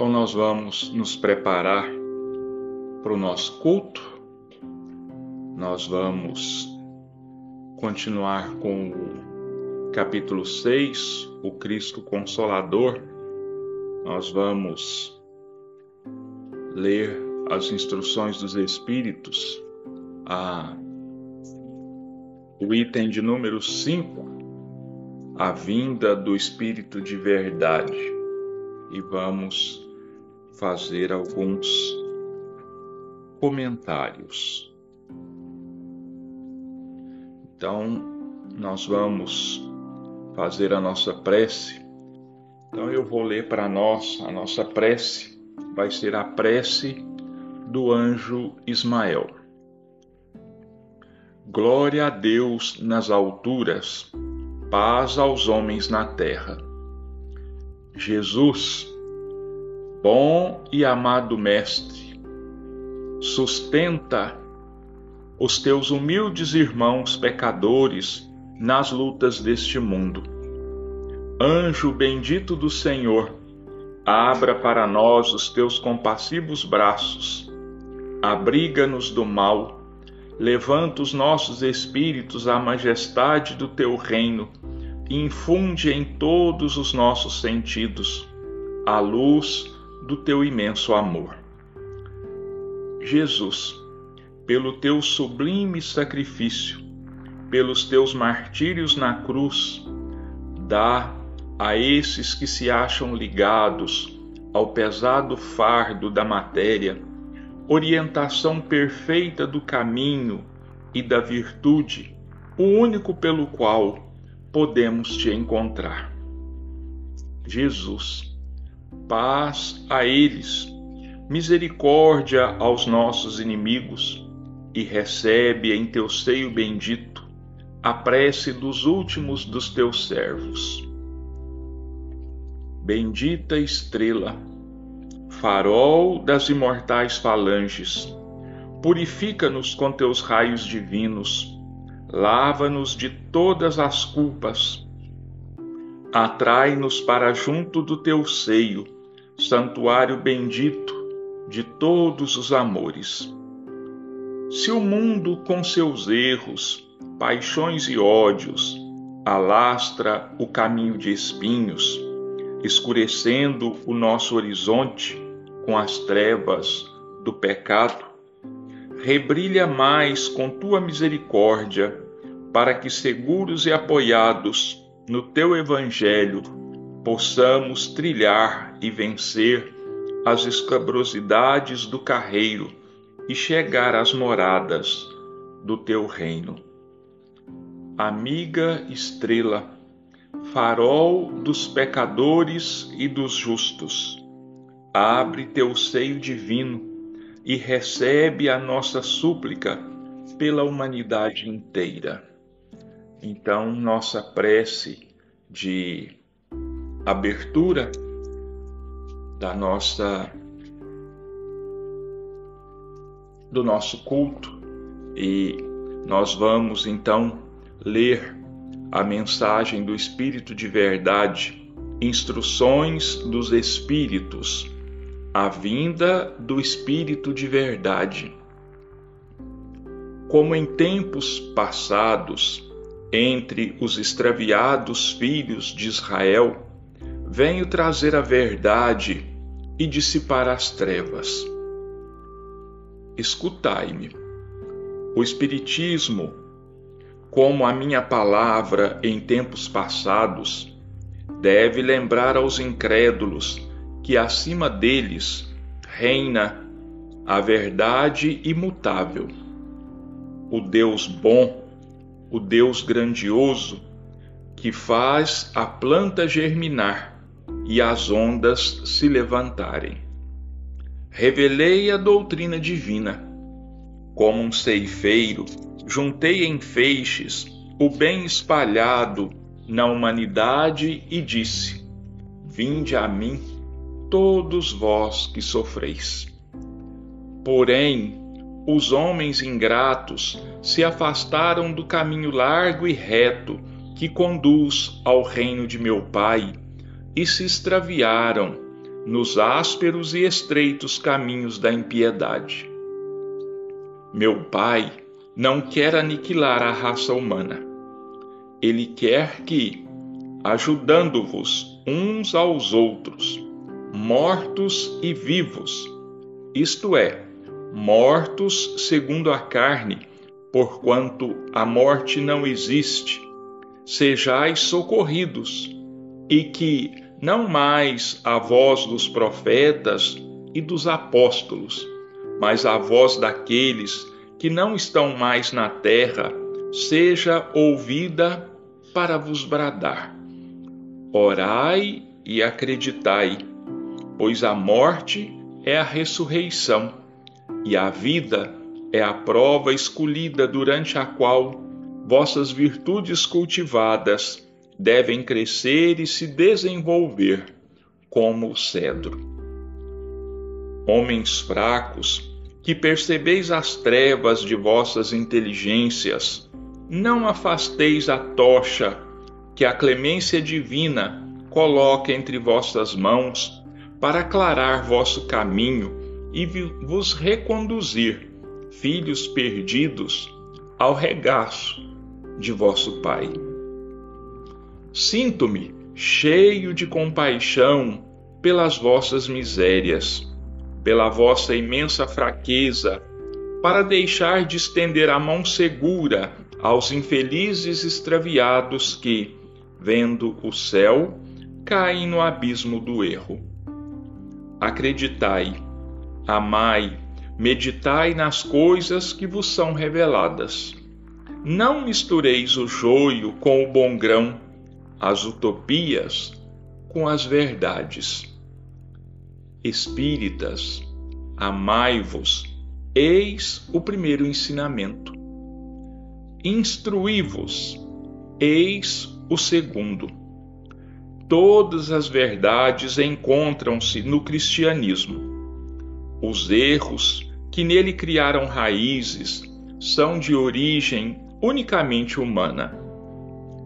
Então, nós vamos nos preparar para o nosso culto. Nós vamos continuar com o capítulo 6, o Cristo Consolador. Nós vamos ler as instruções dos Espíritos, a, o item de número 5, a vinda do Espírito de Verdade. E vamos fazer alguns comentários. Então, nós vamos fazer a nossa prece. Então, eu vou ler para nós a nossa prece. Vai ser a prece do anjo Ismael. Glória a Deus nas alturas, paz aos homens na terra. Jesus, bom e amado Mestre, sustenta os teus humildes irmãos pecadores nas lutas deste mundo. Anjo bendito do Senhor, abra para nós os teus compassivos braços, abriga-nos do mal, levanta os nossos espíritos à majestade do teu reino. E infunde em todos os nossos sentidos a luz do teu imenso amor. Jesus, pelo teu sublime sacrifício, pelos teus martírios na cruz, dá a esses que se acham ligados ao pesado fardo da matéria orientação perfeita do caminho e da virtude, o único pelo qual podemos te encontrar. Jesus, paz a eles, misericórdia aos nossos inimigos e recebe em teu seio bendito a prece dos últimos dos teus servos. Bendita estrela, farol das imortais falanges, purifica-nos com teus raios divinos, lava-nos de todas as culpas, atrai-nos para junto do teu seio, santuário bendito de todos os amores. Se o mundo, com seus erros, paixões e ódios, alastra o caminho de espinhos, escurecendo o nosso horizonte com as trevas do pecado, rebrilha mais com tua misericórdia, para que, seguros e apoiados no teu Evangelho, possamos trilhar e vencer as escabrosidades do carreiro e chegar às moradas do teu reino. Amiga estrela, farol dos pecadores e dos justos, abre teu seio divino e recebe a nossa súplica pela humanidade inteira. Então, nossa prece de abertura da nossa do nosso culto e nós vamos então ler a mensagem do Espírito de Verdade, Instruções dos Espíritos, a vinda do Espírito de Verdade. Como em tempos passados, entre os extraviados filhos de Israel, venho trazer a verdade e dissipar as trevas escutai-me. O Espiritismo, como a minha palavra em tempos passados, deve lembrar aos incrédulos que acima deles reina a verdade imutável, o Deus bom, o Deus grandioso, que faz a planta germinar e as ondas se levantarem revelei a doutrina divina. Como um ceifeiro, juntei em feixes o bem espalhado na humanidade e disse: Vinde a mim, todos vós que sofreis. Porém, os homens ingratos se afastaram do caminho largo e reto que conduz ao reino de meu Pai e se extraviaram nos ásperos e estreitos caminhos da impiedade. Meu Pai não quer aniquilar a raça humana. Ele quer que, ajudando-vos uns aos outros, mortos e vivos, isto é, mortos segundo a carne, porquanto a morte não existe, sejais socorridos, e que não mais a voz dos profetas e dos apóstolos, mas a voz daqueles que não estão mais na terra, seja ouvida para vos bradar. Orai e acreditai, pois a morte é a ressurreição e a vida é a prova escolhida durante a qual vossas virtudes cultivadas devem crescer e se desenvolver como o cedro. Homens fracos, que percebeis as trevas de vossas inteligências, não afasteis a tocha que a clemência divina coloca entre vossas mãos para aclarar vosso caminho e vos reconduzir, filhos perdidos, ao regaço de vosso Pai. Sinto-me cheio de compaixão pelas vossas misérias, pela vossa imensa fraqueza, para deixar de estender a mão segura aos infelizes extraviados que, vendo o céu, caem no abismo do erro. Acreditai, amai, meditai nas coisas que vos são reveladas. Não mistureis o joio com o bom grão as utopias com as verdades. Espíritas, amai-vos, eis o primeiro ensinamento. Instruí-vos, eis o segundo. Todas as verdades encontram-se no cristianismo. Os erros que nele criaram raízes são de origem unicamente humana.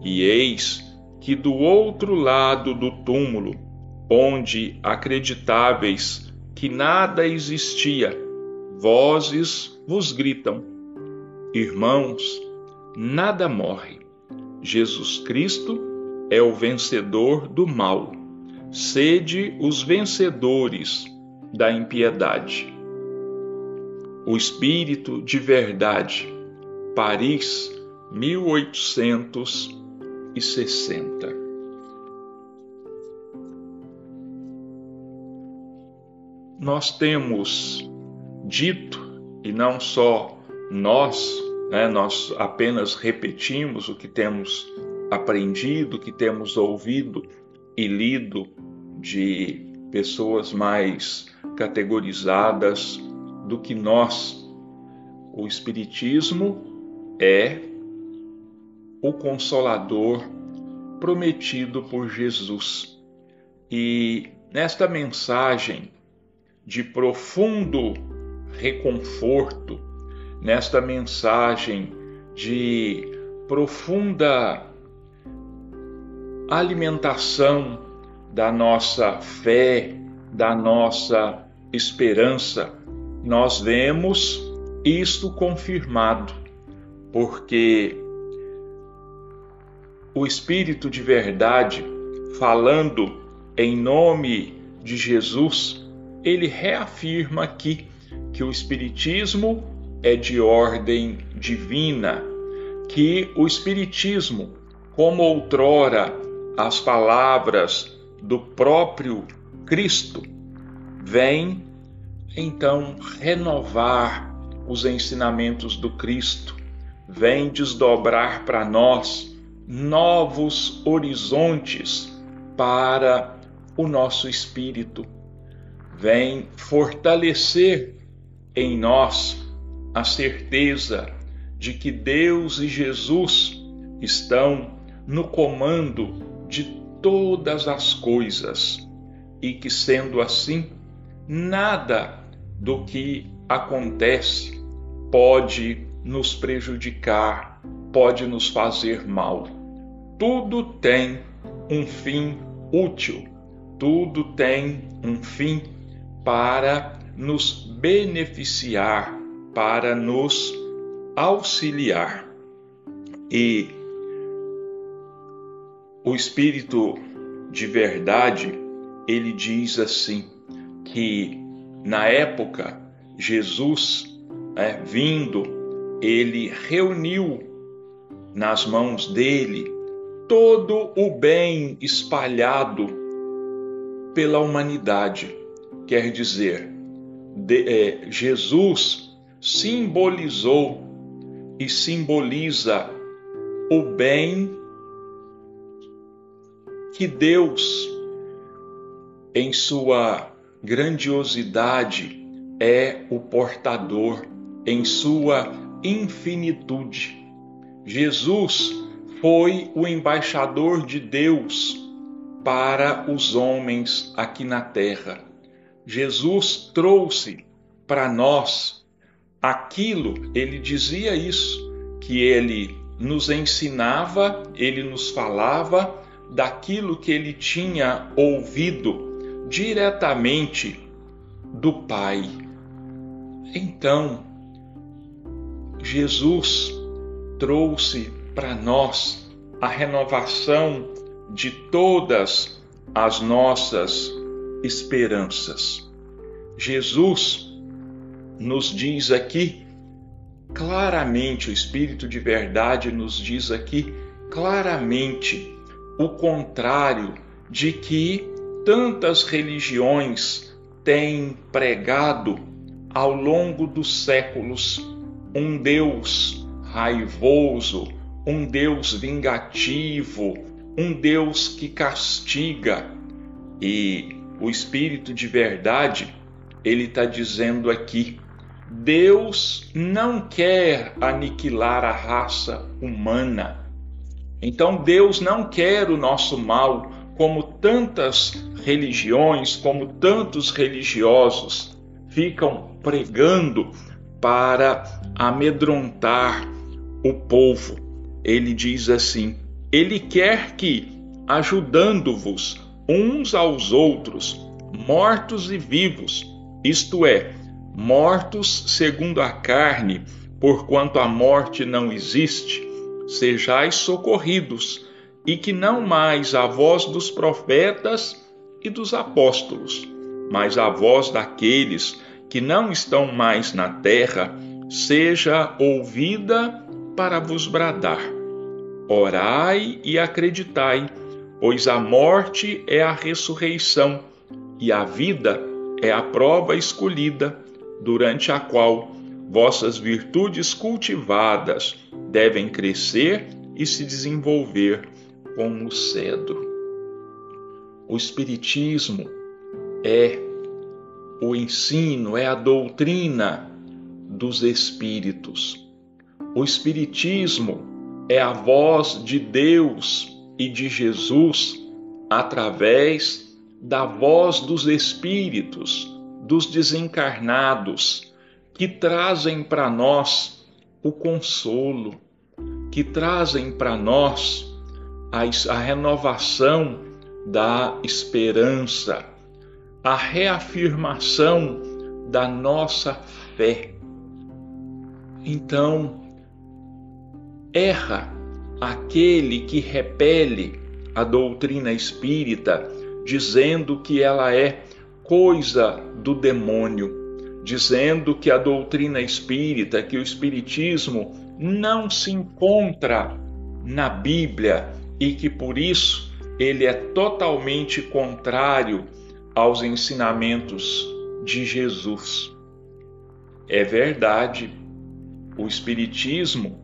E eis que do outro lado do túmulo, onde acreditáveis que nada existia, vozes vos gritam: Irmãos, nada morre. Jesus Cristo é o vencedor do mal. Sede os vencedores da impiedade. O Espírito de Verdade, Paris, 1800 e sessenta. Nós temos dito, e não só nós, né, nós apenas repetimos o que temos aprendido, o que temos ouvido e lido de pessoas mais categorizadas do que nós. O Espiritismo é o Consolador prometido por Jesus. E nesta mensagem de profundo reconforto, nesta mensagem de profunda alimentação da nossa fé, da nossa esperança, nós vemos isto confirmado, porque o Espírito de verdade, falando em nome de Jesus, ele reafirma aqui que o Espiritismo é de ordem divina, que o Espiritismo, como outrora as palavras do próprio Cristo, vem então renovar os ensinamentos do Cristo, vem desdobrar para nós novos horizontes para o nosso espírito. Vem fortalecer em nós a certeza de que Deus e Jesus estão no comando de todas as coisas e que, sendo assim, nada do que acontece pode nos prejudicar, pode nos fazer mal. Tudo tem um fim útil, tudo tem um fim para nos beneficiar, para nos auxiliar. E o Espírito de verdade, ele diz assim, que na época Jesus é, vindo, ele reuniu nas mãos dele todo o bem espalhado pela humanidade. Quer dizer, de, é, Jesus simbolizou e simboliza o bem que Deus, em sua grandiosidade, é o portador, em sua infinitude. Jesus foi o embaixador de Deus para os homens aqui na terra. Jesus trouxe para nós aquilo, ele dizia isso, que ele nos ensinava, ele nos falava daquilo que ele tinha ouvido diretamente do Pai. Então, Jesus trouxe para nós a renovação de todas as nossas esperanças. Jesus nos diz aqui claramente, o Espírito de verdade nos diz aqui claramente o contrário de que tantas religiões têm pregado ao longo dos séculos um Deus raivoso, um Deus vingativo, um Deus que castiga. E o Espírito de verdade, ele está dizendo aqui: Deus não quer aniquilar a raça humana. Então Deus não quer o nosso mal, como tantas religiões, como tantos religiosos ficam pregando para amedrontar o povo. Ele diz assim: Ele quer que, ajudando-vos uns aos outros, mortos e vivos, isto é, mortos segundo a carne, porquanto a morte não existe, sejais socorridos, e que não mais a voz dos profetas e dos apóstolos, mas a voz daqueles que não estão mais na terra, seja ouvida para vos bradar. Orai e acreditai, pois a morte é a ressurreição e a vida é a prova escolhida, durante a qual vossas virtudes cultivadas devem crescer e se desenvolver como o cedro. O Espiritismo é o ensino, é a doutrina dos Espíritos. O Espiritismo é a voz de Deus e de Jesus através da voz dos Espíritos, dos desencarnados, que trazem para nós o consolo, que trazem para nós a, renovação da esperança, a reafirmação da nossa fé. Então, erra aquele que repele a doutrina espírita, dizendo que ela é coisa do demônio dizendo que a doutrina espírita, que o espiritismo não se encontra na Bíblia e que por isso ele é totalmente contrário aos ensinamentos de Jesus. É verdade, o espiritismo,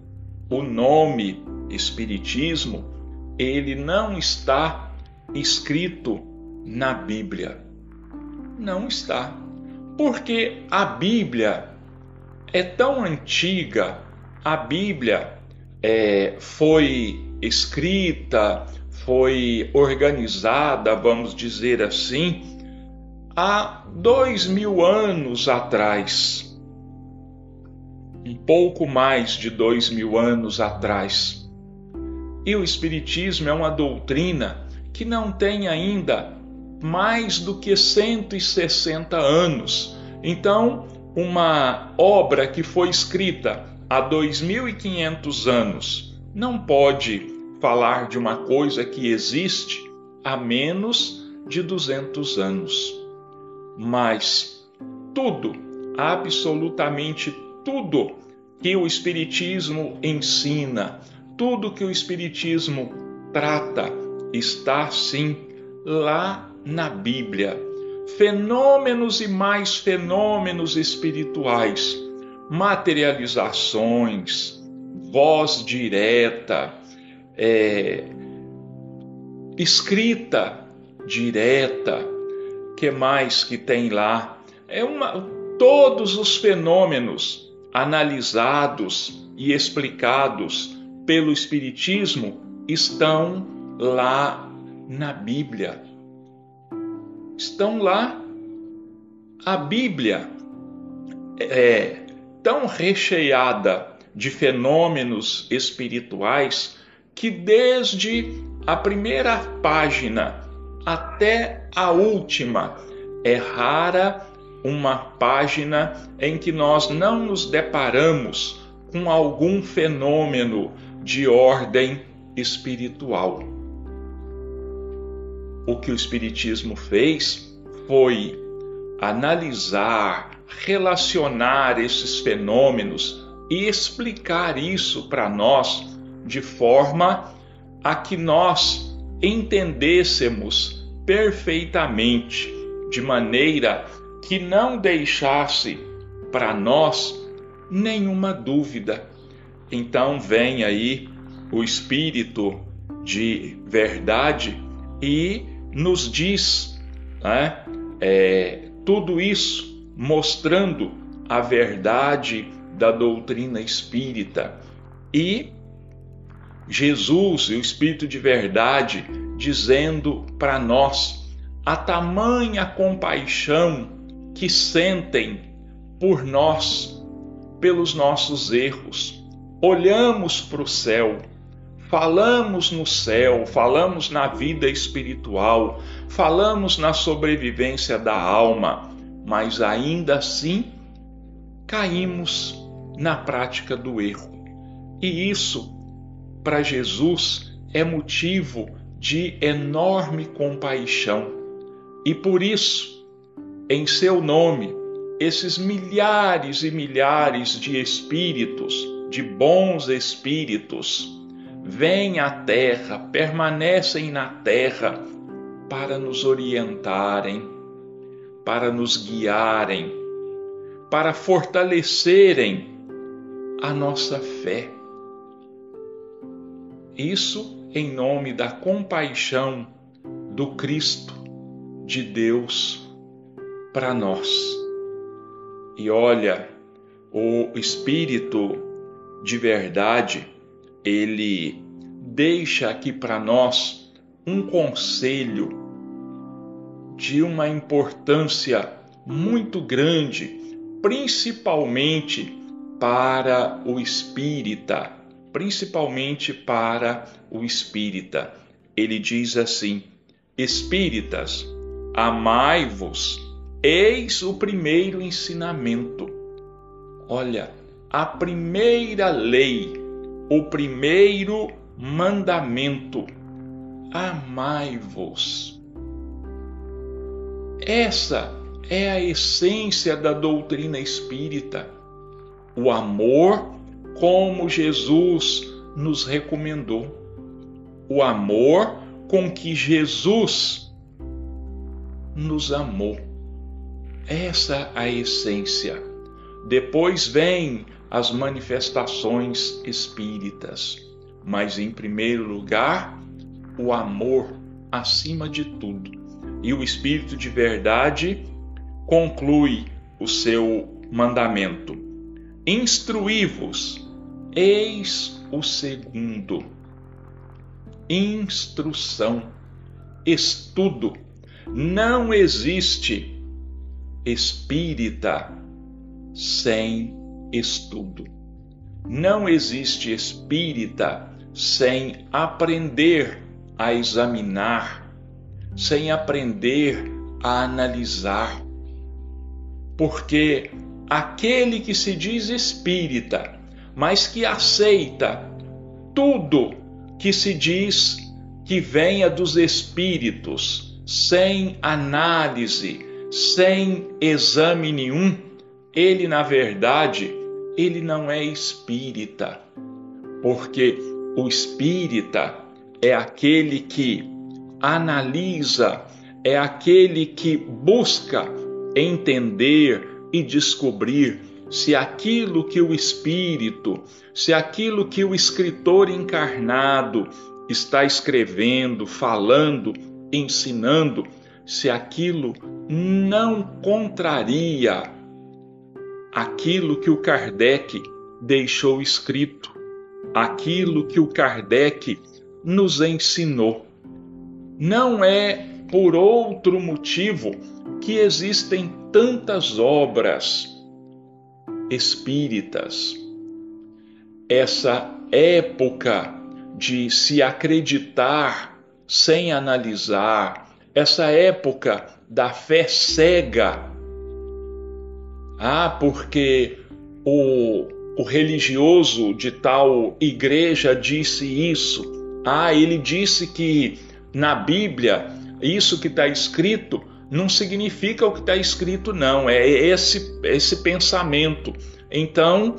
o nome espiritismo, ele não está escrito na Bíblia. Não está porque a Bíblia é tão antiga, a Bíblia é, foi escrita, foi organizada, vamos dizer assim, há dois mil anos atrás, um pouco mais de dois mil anos atrás. E o Espiritismo é uma doutrina que não tem ainda mais do que 160 anos. Então, uma obra que foi escrita há 2500 anos não pode falar de uma coisa que existe há menos de 200 anos. Mas tudo, absolutamente tudo que o Espiritismo ensina, tudo que o Espiritismo trata, está sim lá na Bíblia. Fenômenos e mais fenômenos espirituais, materializações, voz direta, é, escrita direta, que mais que tem lá? É uma, todos os fenômenos analisados e explicados pelo Espiritismo estão lá na Bíblia. Estão lá. A Bíblia é tão recheada de fenômenos espirituais que desde a primeira página até a última é rara uma página em que nós não nos deparamos com algum fenômeno de ordem espiritual. O que o Espiritismo fez foi analisar, relacionar esses fenômenos e explicar isso para nós de forma a que nós entendêssemos perfeitamente, de maneira que não deixasse para nós nenhuma dúvida. Então vem aí o Espírito de verdade e nos diz né, é, tudo isso mostrando a verdade da doutrina espírita e Jesus o Espírito de verdade dizendo para nós a tamanha compaixão que sentem por nós, pelos nossos erros. Olhamos para o céu, falamos no céu, falamos na vida espiritual, falamos na sobrevivência da alma, mas ainda assim caímos na prática do erro. E isso, para Jesus, é motivo de enorme compaixão. E por isso, em seu nome esses milhares e milhares de espíritos, de bons espíritos, vêm à terra, permanecem na terra para nos orientarem, para nos guiarem, para fortalecerem a nossa fé. Isso em nome da compaixão do Cristo, de Deus para nós. E olha, o Espírito de verdade, ele deixa aqui para nós um conselho de uma importância muito grande, principalmente para o espírita, principalmente para o espírita. Ele diz assim: Espíritas, amai-vos Eis o primeiro ensinamento. Olha, a primeira lei, o primeiro mandamento: amai-vos. Essa é a essência da doutrina espírita. O amor, como Jesus nos recomendou. O amor com que Jesus nos amou. Essa a essência. Depois vêm as manifestações espíritas, mas em primeiro lugar, o amor acima de tudo. E o Espírito de verdade conclui o seu mandamento: Instruí-vos, eis o segundo. Instrução, estudo. Não existe espírita sem estudo. Não existe espírita sem aprender a examinar, sem aprender a analisar. Porque aquele que se diz espírita, mas que aceita tudo que se diz que venha dos espíritos, sem análise, sem exame nenhum, ele na verdade, ele não é espírita. Porque o espírita é aquele que analisa, é aquele que busca entender e descobrir se aquilo que o Espírito, se aquilo que o escritor encarnado está escrevendo, falando, ensinando, se aquilo não contraria aquilo que o Kardec deixou escrito, aquilo que o Kardec nos ensinou. Não é por outro motivo que existem tantas obras espíritas. Essa época de se acreditar sem analisar, essa época da fé cega. Ah, porque o, o religioso de tal igreja disse isso. Ah, ele disse que na Bíblia isso que está escrito não significa o que está escrito, não. É esse, esse pensamento. Então,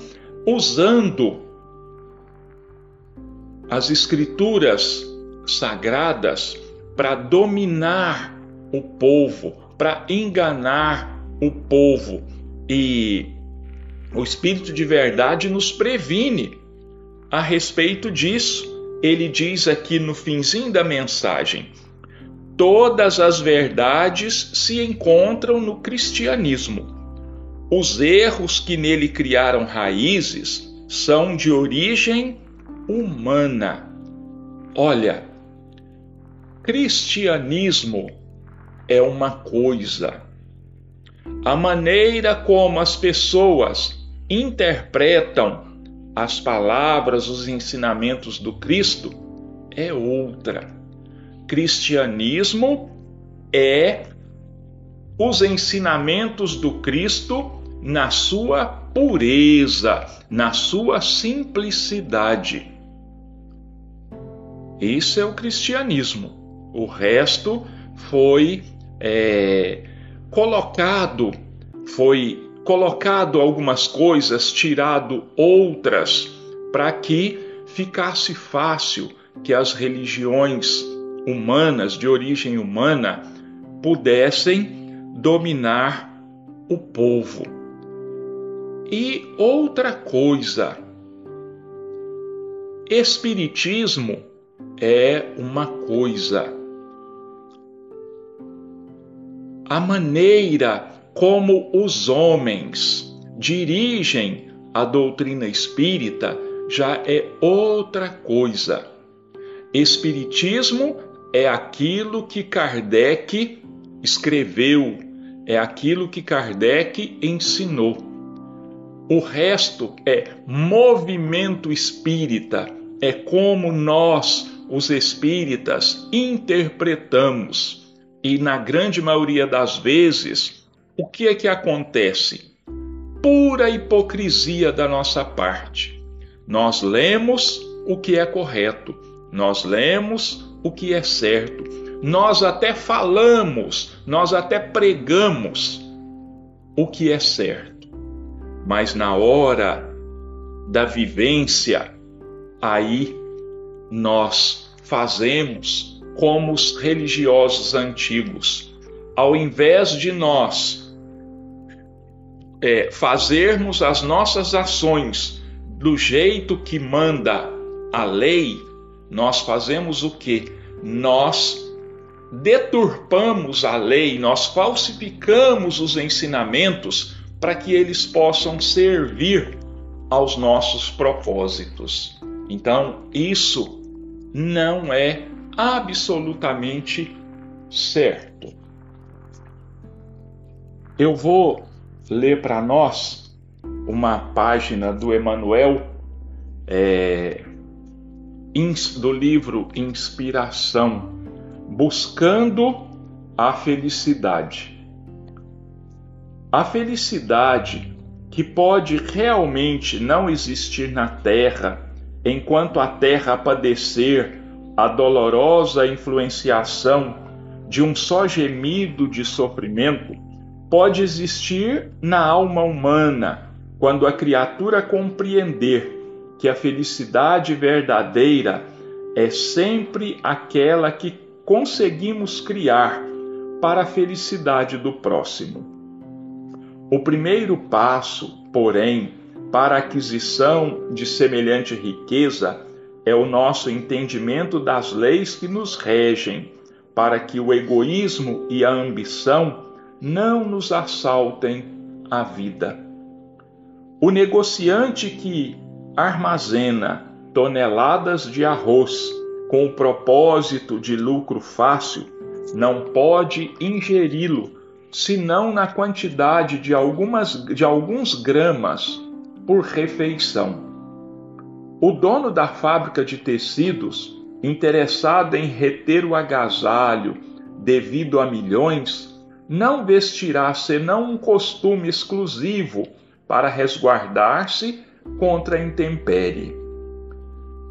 usando as escrituras sagradas para dominar o povo, para enganar o povo. E o Espírito de Verdade nos previne a respeito disso. Ele diz aqui no finzinho da mensagem: todas as verdades se encontram no cristianismo. Os erros que nele criaram raízes são de origem humana. Olha, cristianismo é uma coisa. A maneira como as pessoas interpretam as palavras, os ensinamentos do Cristo é outra cristianismo é os ensinamentos do Cristo na sua pureza, na sua simplicidade. Isso é o cristianismo. O resto foi é, colocado, foi colocado algumas coisas, tirado outras, para que ficasse fácil que as religiões humanas, de origem humana, pudessem dominar o povo. E outra coisa, Espiritismo é uma coisa. A maneira como os homens dirigem a doutrina espírita já é outra coisa. Espiritismo é aquilo que Kardec escreveu, é aquilo que Kardec ensinou. O resto é movimento espírita, é como nós, os espíritas, interpretamos. E na grande maioria das vezes, o que é que acontece? Pura hipocrisia da nossa parte. Nós lemos o que é correto, nós lemos o que é certo. Nós até falamos, nós até pregamos o que é certo. Mas na hora da vivência, aí nós fazemos como os religiosos antigos. Ao invés de nós é, fazermos as nossas ações do jeito que manda a lei, nós fazemos o que? Nós deturpamos a lei, nós falsificamos os ensinamentos para que eles possam servir aos nossos propósitos. Então, isso não é absolutamente certo. Eu vou ler para nós uma página do Emanuel é, do livro Inspiração, buscando a felicidade. A felicidade que pode realmente não existir na terra enquanto a terra padecer a dolorosa influenciação de um só gemido de sofrimento, pode existir na alma humana quando a criatura compreender que a felicidade verdadeira é sempre aquela que conseguimos criar para a felicidade do próximo. O primeiro passo, porém, para a aquisição de semelhante riqueza é o nosso entendimento das leis que nos regem, para que o egoísmo e a ambição não nos assaltem a vida. O negociante que armazena toneladas de arroz com o propósito de lucro fácil não pode ingeri-lo senão na quantidade de, algumas, de alguns gramas por refeição. O dono da fábrica de tecidos, interessado em reter o agasalho devido a milhões, não vestirá senão um costume exclusivo para resguardar-se contra a intempérie.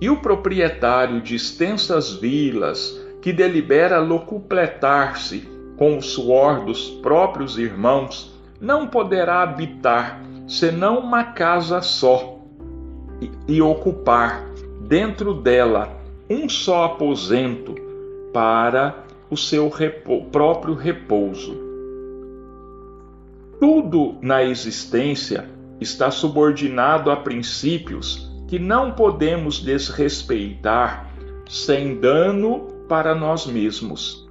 E o proprietário de extensas vilas, que delibera locupletar-se com o suor dos próprios irmãos, não poderá habitar senão uma casa só e ocupar dentro dela um só aposento para o seu repo próprio repouso. Tudo na existência está subordinado a princípios que não podemos desrespeitar sem dano para nós mesmos.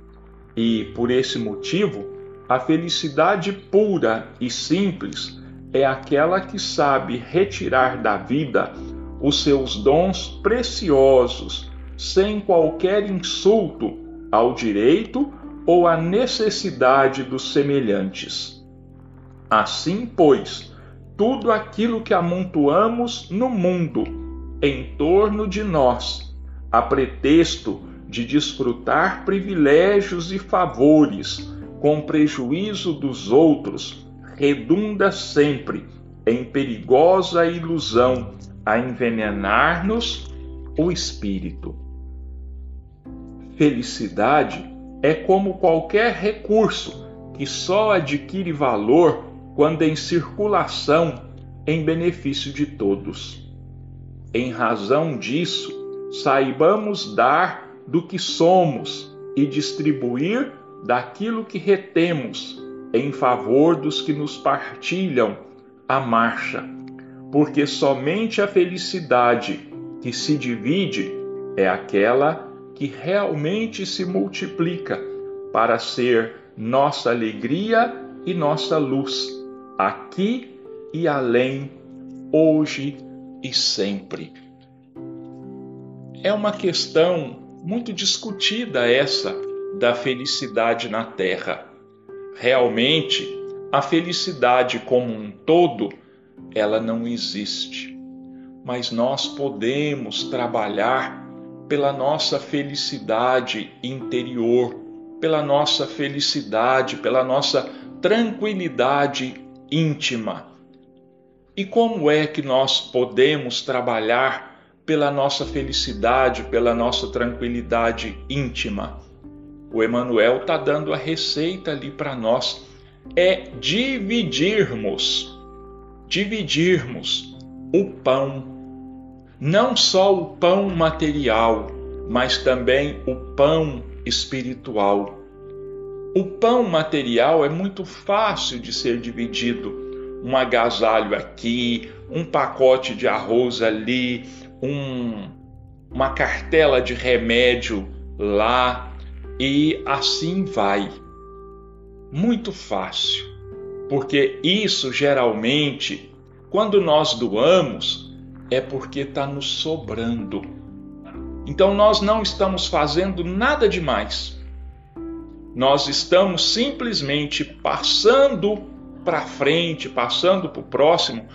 E, por esse motivo, a felicidade pura e simples é aquela que sabe retirar da vida os seus dons preciosos sem qualquer insulto ao direito ou à necessidade dos semelhantes. Assim, pois, tudo aquilo que amontoamos no mundo, em torno de nós, a pretexto de desfrutar privilégios e favores com prejuízo dos outros, redunda sempre em perigosa ilusão a envenenar-nos o espírito. Felicidade é como qualquer recurso que só adquire valor quando em circulação em benefício de todos. Em razão disso, saibamos dar do que somos e distribuir daquilo que retemos em favor dos que nos partilham a marcha, porque somente a felicidade que se divide é aquela que realmente se multiplica para ser nossa alegria e nossa luz, aqui e além, hoje e sempre. É uma questão muito discutida essa da felicidade na Terra realmente a felicidade como um todo, ela não existe. Mas nós podemos trabalhar pela nossa felicidade interior, pela nossa felicidade, pela nossa tranquilidade íntima. E como é que nós podemos trabalhar pela nossa felicidade, pela nossa tranquilidade íntima? O Emanuel está dando a receita ali para nós. É dividirmos, dividirmos o pão. Não só o pão material, mas também o pão espiritual. O pão material é muito fácil de ser dividido. Um agasalho aqui, um pacote de arroz ali, um, uma cartela de remédio lá, e assim vai. Muito fácil, porque isso geralmente, quando nós doamos, é porque está nos sobrando. Então nós não estamos fazendo nada demais. Nós estamos simplesmente passando para frente, passando para o próximo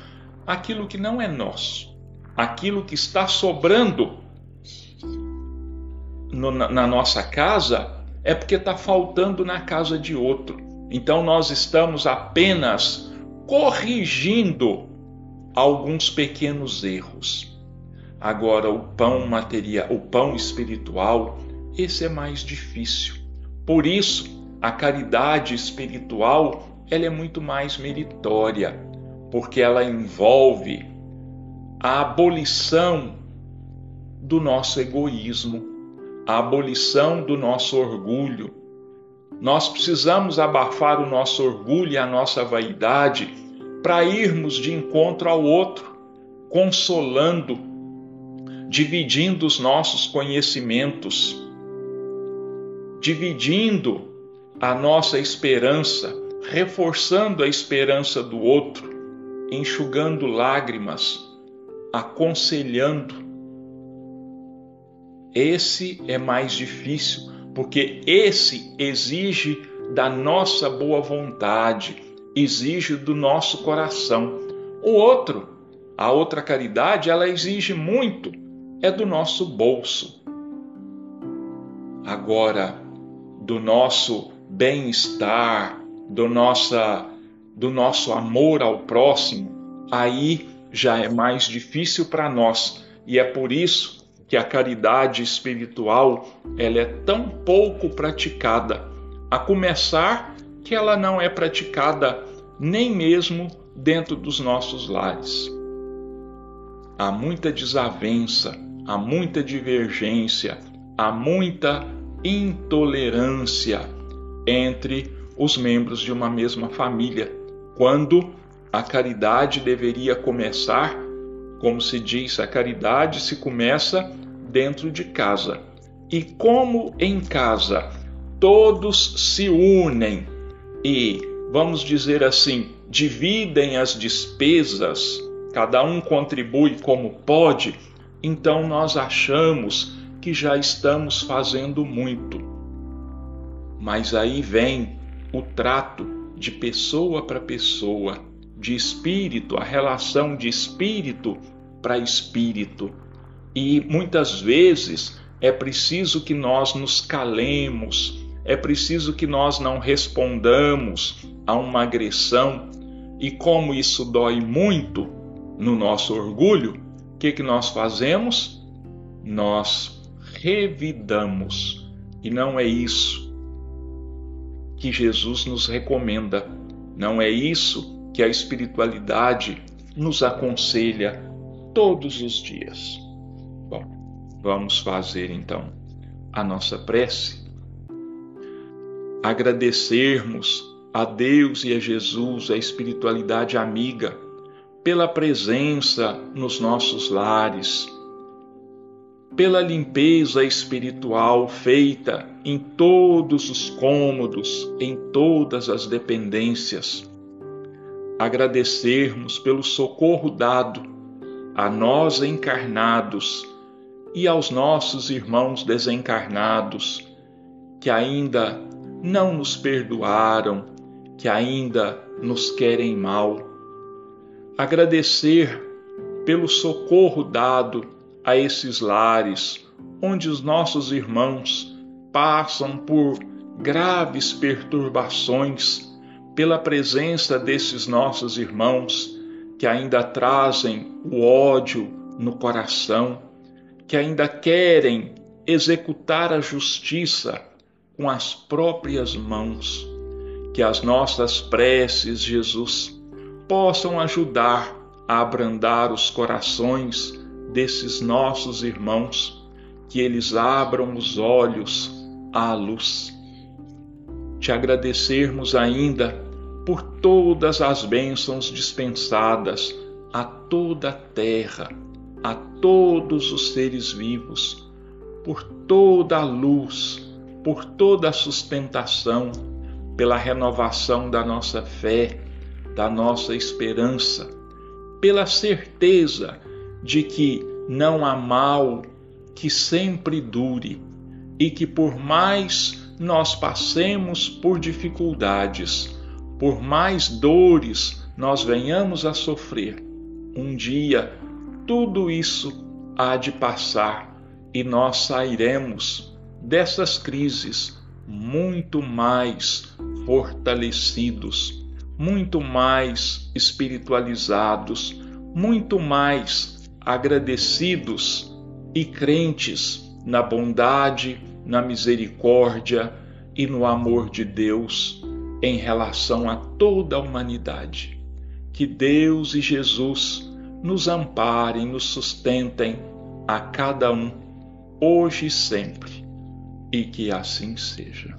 aquilo que não é nosso, aquilo que está sobrando no, na, nossa casa é porque está faltando na casa de outro. Então nós estamos apenas corrigindo alguns pequenos erros. Agora o pão material, o pão espiritual, esse é mais difícil. Por isso, a caridade espiritual, ela é muito mais meritória, porque ela envolve a abolição do nosso egoísmo, a abolição do nosso orgulho. Nós precisamos abafar o nosso orgulho e a nossa vaidade para irmos de encontro ao outro, consolando, dividindo os nossos conhecimentos, dividindo a nossa esperança, reforçando a esperança do outro, enxugando lágrimas, aconselhando. Esse é mais difícil, porque esse exige da nossa boa vontade, exige do nosso coração. O outro, a outra caridade, ela exige muito, é do nosso bolso. Agora, do nosso bem-estar, do, nossa, do nosso amor ao próximo, aí já é mais difícil para nós. E é por isso que a caridade espiritual ela é tão pouco praticada. A começar que ela não é praticada nem mesmo dentro dos nossos lares. Há muita desavença, há muita divergência, há muita intolerância entre os membros de uma mesma família, quando a caridade deveria começar, como se diz, a caridade se começa dentro de casa. E como em casa todos se unem e, vamos dizer assim, dividem as despesas, cada um contribui como pode, então nós achamos que já estamos fazendo muito. Mas aí vem o trato de pessoa para pessoa, de espírito, a relação de espírito para espírito. E muitas vezes é preciso que nós nos calemos, é preciso que nós não respondamos a uma agressão. E como isso dói muito no nosso orgulho, o que, que nós fazemos? Nós revidamos. E não é isso que Jesus nos recomenda. Não é isso que a espiritualidade nos aconselha todos os dias. Bom, vamos fazer então a nossa prece. Agradecermos a Deus e a Jesus, a espiritualidade amiga, pela presença nos nossos lares pela limpeza espiritual feita em todos os cômodos, em todas as dependências. Agradecermos pelo socorro dado a nós encarnados e aos nossos irmãos desencarnados que ainda não nos perdoaram, que ainda nos querem mal. Agradecer pelo socorro dado a esses lares onde os nossos irmãos passam por graves perturbações pela presença desses nossos irmãos que ainda trazem o ódio no coração, que ainda querem executar a justiça com as próprias mãos. Que as nossas preces, Jesus, possam ajudar a abrandar os corações desses nossos irmãos, que eles abram os olhos à luz. Te agradecermos ainda por todas as bênçãos dispensadas a toda a terra, a todos os seres vivos, por toda a luz, por toda a sustentação, pela renovação da nossa fé, da nossa esperança, pela certeza de que não há mal que sempre dure e que por mais nós passemos por dificuldades, por mais dores nós venhamos a sofrer, um dia tudo isso há de passar e nós sairemos dessas crises muito mais fortalecidos, muito mais espiritualizados, muito mais agradecidos e crentes na bondade, na misericórdia e no amor de Deus em relação a toda a humanidade. Que Deus e Jesus nos amparem, nos sustentem a cada um, hoje e sempre, e que assim seja.